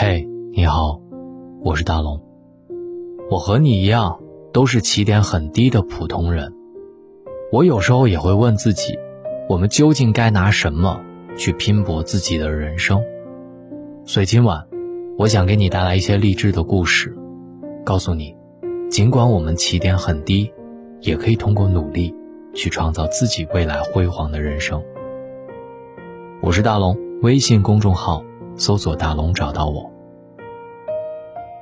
嘿，你好，我是大龙。我和你一样，都是起点很低的普通人。我有时候也会问自己，我们究竟该拿什么去拼搏自己的人生？所以今晚，我想给你带来一些励志的故事，告诉你，尽管我们起点很低，也可以通过努力去创造自己未来辉煌的人生。我是大龙，微信公众号。搜索大龙找到我。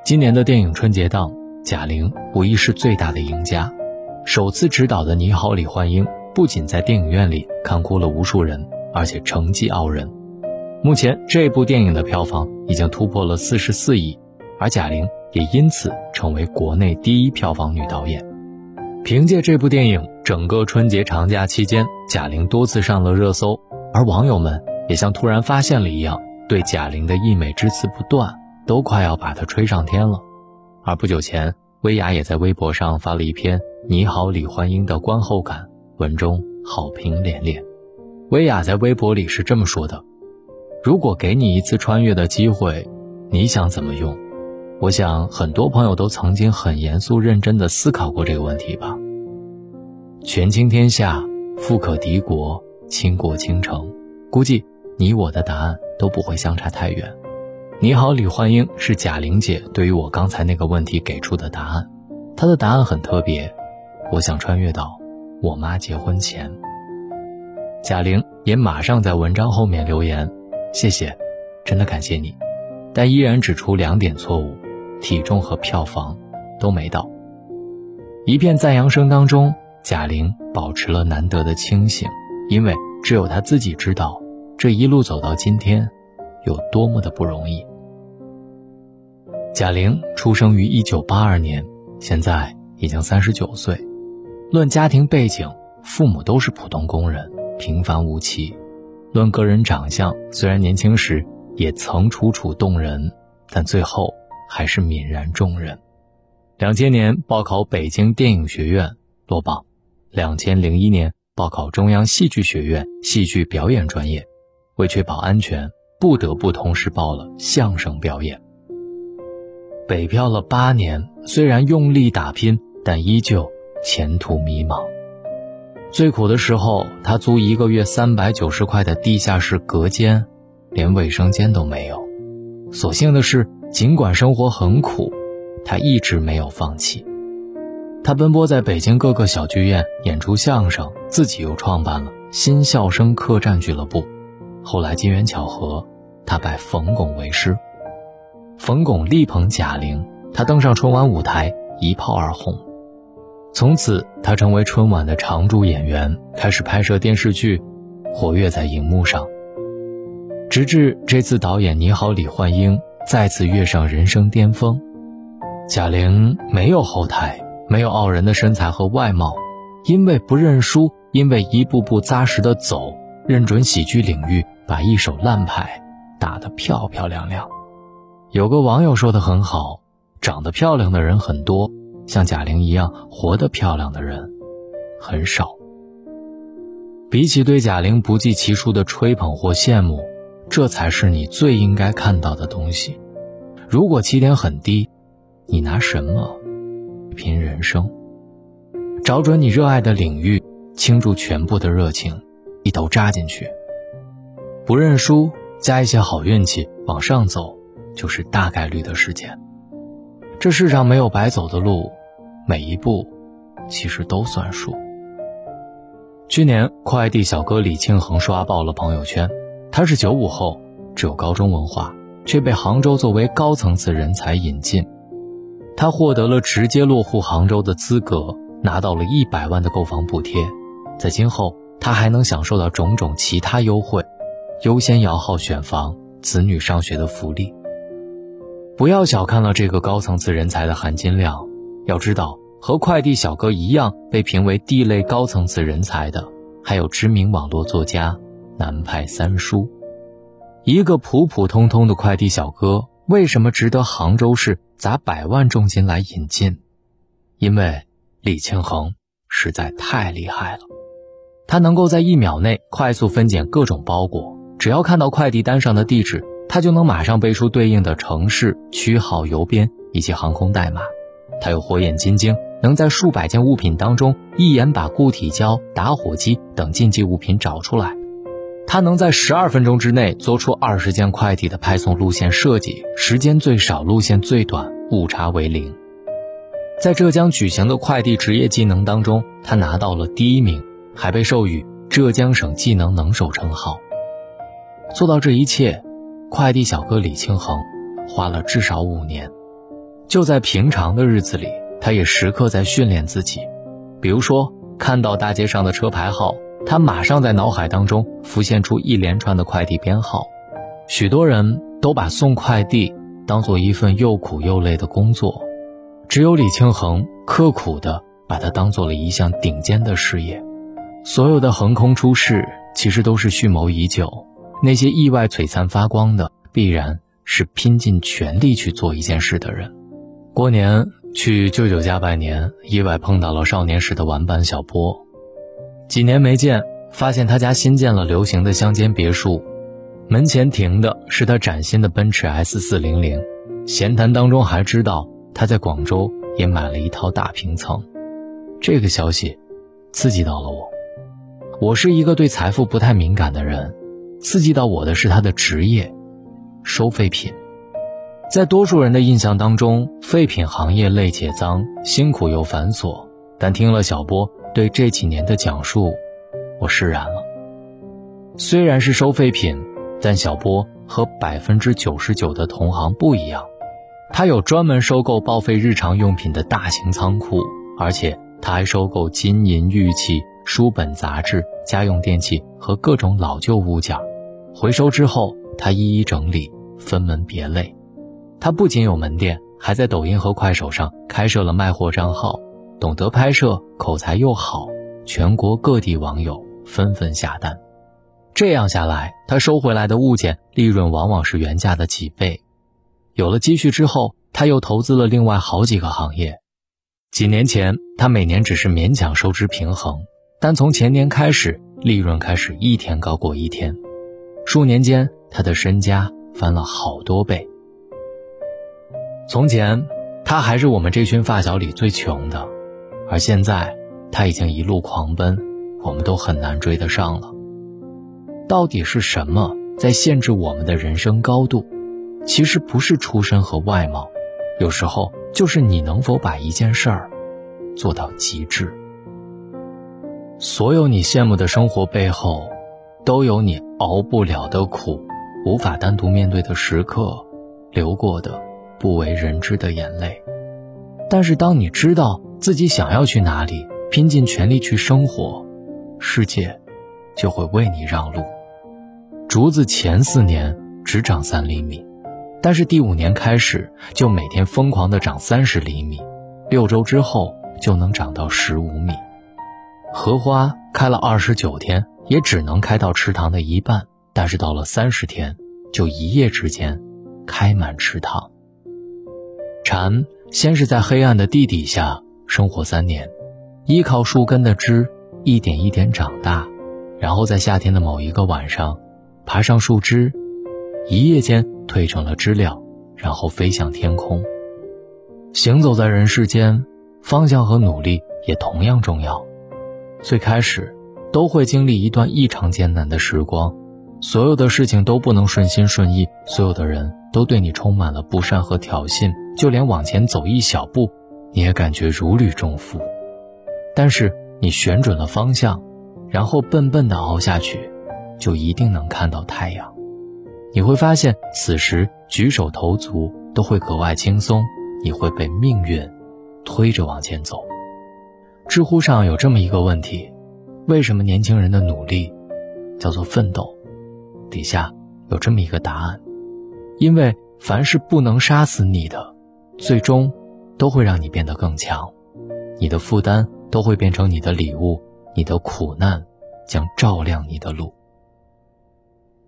今年的电影春节档，贾玲无疑是最大的赢家。首次执导的《你好，李焕英》不仅在电影院里看哭了无数人，而且成绩傲人。目前这部电影的票房已经突破了四十四亿，而贾玲也因此成为国内第一票房女导演。凭借这部电影，整个春节长假期间，贾玲多次上了热搜，而网友们也像突然发现了一样。对贾玲的溢美之词不断，都快要把他吹上天了。而不久前，薇娅也在微博上发了一篇《你好，李焕英》的观后感，文中好评连连。薇娅在微博里是这么说的：“如果给你一次穿越的机会，你想怎么用？”我想很多朋友都曾经很严肃认真地思考过这个问题吧。权倾天下，富可敌国，倾国倾城，估计你我的答案。都不会相差太远。你好，李焕英是贾玲姐对于我刚才那个问题给出的答案。她的答案很特别，我想穿越到我妈结婚前。贾玲也马上在文章后面留言：“谢谢，真的感谢你。”但依然指出两点错误：体重和票房都没到。一片赞扬声当中，贾玲保持了难得的清醒，因为只有她自己知道。这一路走到今天，有多么的不容易。贾玲出生于一九八二年，现在已经三十九岁。论家庭背景，父母都是普通工人，平凡无奇。论个人长相，虽然年轻时也曾楚楚动人，但最后还是泯然众人。两千年报考北京电影学院落榜，两千零一年报考中央戏剧学院戏剧表演专业。为确保安全，不得不同时报了相声表演。北漂了八年，虽然用力打拼，但依旧前途迷茫。最苦的时候，他租一个月三百九十块的地下室隔间，连卫生间都没有。所幸的是，尽管生活很苦，他一直没有放弃。他奔波在北京各个小剧院演出相声，自己又创办了新笑声客栈俱乐部。后来机缘巧合，他拜冯巩为师，冯巩力捧贾玲，他登上春晚舞台，一炮而红。从此，他成为春晚的常驻演员，开始拍摄电视剧，活跃在荧幕上。直至这次导演《你好，李焕英》再次跃上人生巅峰，贾玲没有后台，没有傲人的身材和外貌，因为不认输，因为一步步扎实的走，认准喜剧领域。把一手烂牌打得漂漂亮亮。有个网友说的很好：长得漂亮的人很多，像贾玲一样活得漂亮的人很少。比起对贾玲不计其数的吹捧或羡慕，这才是你最应该看到的东西。如果起点很低，你拿什么拼人生？找准你热爱的领域，倾注全部的热情，一头扎进去。不认输，加一些好运气往上走，就是大概率的事件。这世上没有白走的路，每一步其实都算数。去年，快递小哥李庆恒刷爆了朋友圈。他是九五后，只有高中文化，却被杭州作为高层次人才引进。他获得了直接落户杭州的资格，拿到了一百万的购房补贴。在今后，他还能享受到种种其他优惠。优先摇号选房、子女上学的福利。不要小看了这个高层次人才的含金量。要知道，和快递小哥一样被评为 D 类高层次人才的，还有知名网络作家南派三叔。一个普普通通的快递小哥，为什么值得杭州市砸百万重金来引进？因为李庆恒实在太厉害了，他能够在一秒内快速分拣各种包裹。只要看到快递单上的地址，他就能马上背出对应的城市区号、邮编以及航空代码。他有火眼金睛，能在数百件物品当中一眼把固体胶、打火机等禁忌物品找出来。他能在十二分钟之内做出二十件快递的派送路线设计，时间最少，路线最短，误差为零。在浙江举行的快递职业技能当中，他拿到了第一名，还被授予浙江省技能能手称号。做到这一切，快递小哥李庆恒花了至少五年。就在平常的日子里，他也时刻在训练自己。比如说，看到大街上的车牌号，他马上在脑海当中浮现出一连串的快递编号。许多人都把送快递当做一份又苦又累的工作。只有李庆恒刻苦地把它当做了一项顶尖的事业，所有的横空出世其实都是蓄谋已久，那些意外璀璨发光的，必然是拼尽全力去做一件事的人。过年去舅舅家拜年，意外碰到了少年时的玩伴小波，几年没见，发现他家新建了流行的乡间别墅，门前停的是他崭新的奔驰 S 四零零，闲谈当中还知道。他在广州也买了一套大平层，这个消息刺激到了我。我是一个对财富不太敏感的人，刺激到我的是他的职业——收废品。在多数人的印象当中，废品行业累且脏，辛苦又繁琐。但听了小波对这几年的讲述，我释然了。虽然是收废品，但小波和百分之九十九的同行不一样。他有专门收购报废日常用品的大型仓库，而且他还收购金银玉器、书本杂志、家用电器和各种老旧物件，回收之后他一一整理，分门别类。他不仅有门店，还在抖音和快手上开设了卖货账号，懂得拍摄，口才又好，全国各地网友纷纷下单。这样下来，他收回来的物件利润往往是原价的几倍。有了积蓄之后，他又投资了另外好几个行业。几年前，他每年只是勉强收支平衡，但从前年开始，利润开始一天高过一天。数年间，他的身家翻了好多倍。从前，他还是我们这群发小里最穷的，而现在，他已经一路狂奔，我们都很难追得上了。到底是什么在限制我们的人生高度？其实不是出身和外貌，有时候就是你能否把一件事儿做到极致。所有你羡慕的生活背后，都有你熬不了的苦，无法单独面对的时刻，流过的不为人知的眼泪。但是当你知道自己想要去哪里，拼尽全力去生活，世界就会为你让路。竹子前四年只长三厘米。但是第五年开始，就每天疯狂的长三十厘米，六周之后就能长到十五米。荷花开了二十九天，也只能开到池塘的一半，但是到了三十天，就一夜之间开满池塘。蝉先是在黑暗的地底下生活三年，依靠树根的枝一点一点长大，然后在夏天的某一个晚上，爬上树枝。一夜间蜕成了知了，然后飞向天空。行走在人世间，方向和努力也同样重要。最开始，都会经历一段异常艰难的时光，所有的事情都不能顺心顺意，所有的人都对你充满了不善和挑衅，就连往前走一小步，你也感觉如履重负。但是你选准了方向，然后笨笨地熬下去，就一定能看到太阳。你会发现，此时举手投足都会格外轻松，你会被命运推着往前走。知乎上有这么一个问题：为什么年轻人的努力叫做奋斗？底下有这么一个答案：因为凡是不能杀死你的，最终都会让你变得更强。你的负担都会变成你的礼物，你的苦难将照亮你的路。《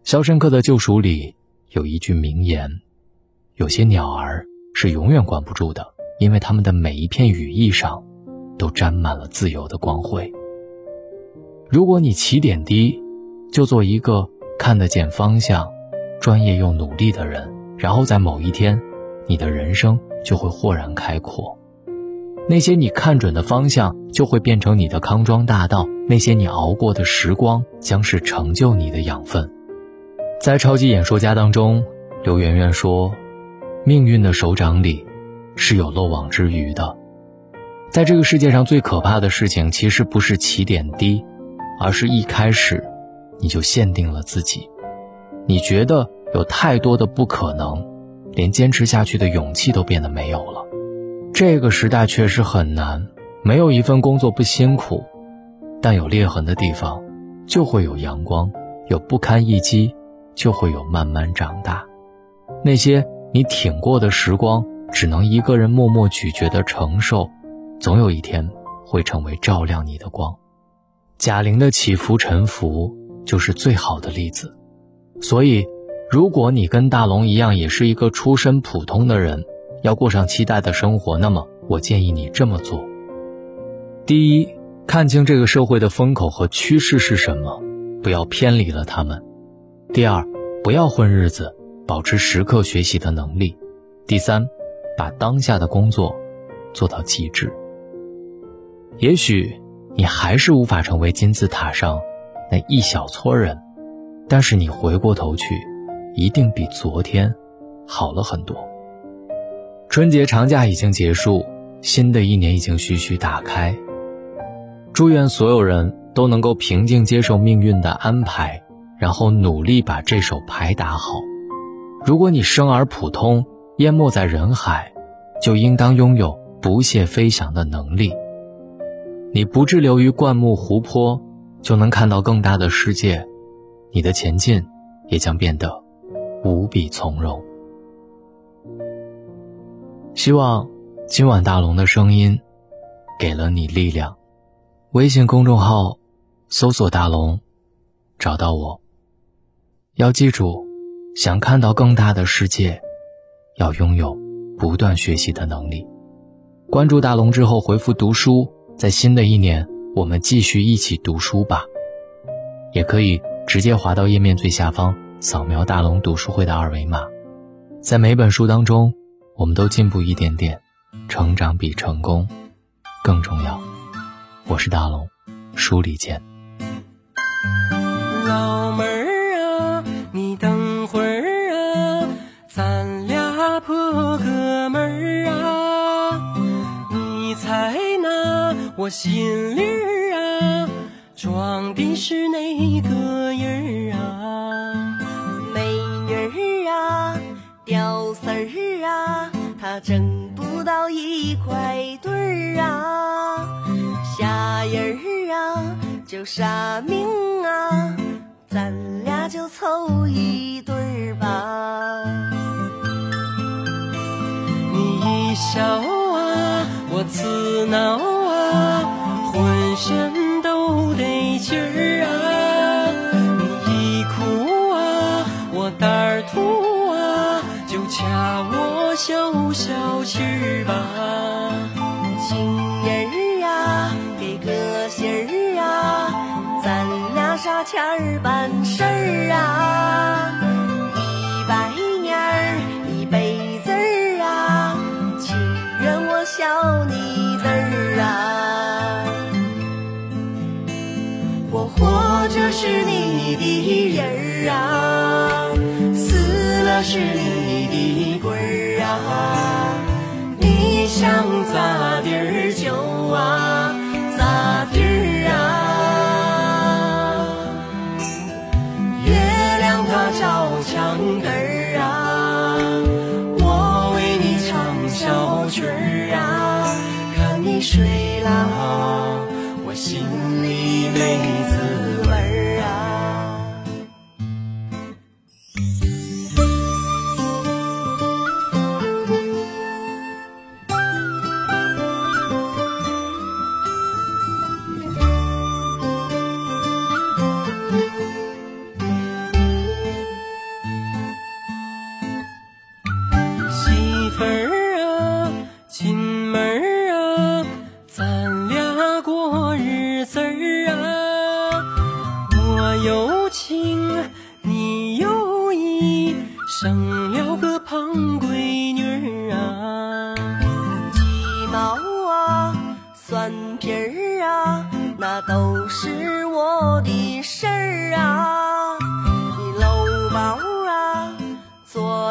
肖申克的救赎》里有一句名言：“有些鸟儿是永远关不住的，因为它们的每一片羽翼上都沾满了自由的光辉。”如果你起点低，就做一个看得见方向、专业又努力的人，然后在某一天，你的人生就会豁然开阔。那些你看准的方向，就会变成你的康庄大道；那些你熬过的时光，将是成就你的养分。在超级演说家当中，刘媛媛说：“命运的手掌里，是有漏网之鱼的。在这个世界上最可怕的事情，其实不是起点低，而是一开始，你就限定了自己。你觉得有太多的不可能，连坚持下去的勇气都变得没有了。这个时代确实很难，没有一份工作不辛苦，但有裂痕的地方，就会有阳光；有不堪一击。”就会有慢慢长大，那些你挺过的时光，只能一个人默默咀嚼的承受，总有一天会成为照亮你的光。贾玲的起伏沉浮就是最好的例子。所以，如果你跟大龙一样，也是一个出身普通的人，要过上期待的生活，那么我建议你这么做：第一，看清这个社会的风口和趋势是什么，不要偏离了他们。第二，不要混日子，保持时刻学习的能力。第三，把当下的工作做到极致。也许你还是无法成为金字塔上那一小撮人，但是你回过头去，一定比昨天好了很多。春节长假已经结束，新的一年已经徐徐打开。祝愿所有人都能够平静接受命运的安排。然后努力把这手牌打好。如果你生而普通，淹没在人海，就应当拥有不懈飞翔的能力。你不滞留于灌木湖泊，就能看到更大的世界，你的前进也将变得无比从容。希望今晚大龙的声音给了你力量。微信公众号搜索“大龙”，找到我。要记住，想看到更大的世界，要拥有不断学习的能力。关注大龙之后回复“读书”，在新的一年，我们继续一起读书吧。也可以直接滑到页面最下方，扫描大龙读书会的二维码。在每本书当中，我们都进步一点点，成长比成功更重要。我是大龙，书里见。心里儿啊，装的是哪个人儿啊？美女儿啊，屌丝儿啊，他挣不到一块堆儿啊。啥人儿啊，就啥命啊，咱俩就凑一对儿吧。你一笑啊，我刺挠就消气吧。情人儿啊，给个信儿啊，咱俩啥钱儿办事儿啊？一百年儿一辈。小你子儿啊，我活着是你的人儿啊，死了是你想咋地儿就啊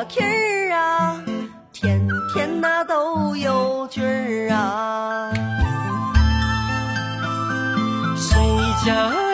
蹄儿啊天天那都有局儿啊。谁家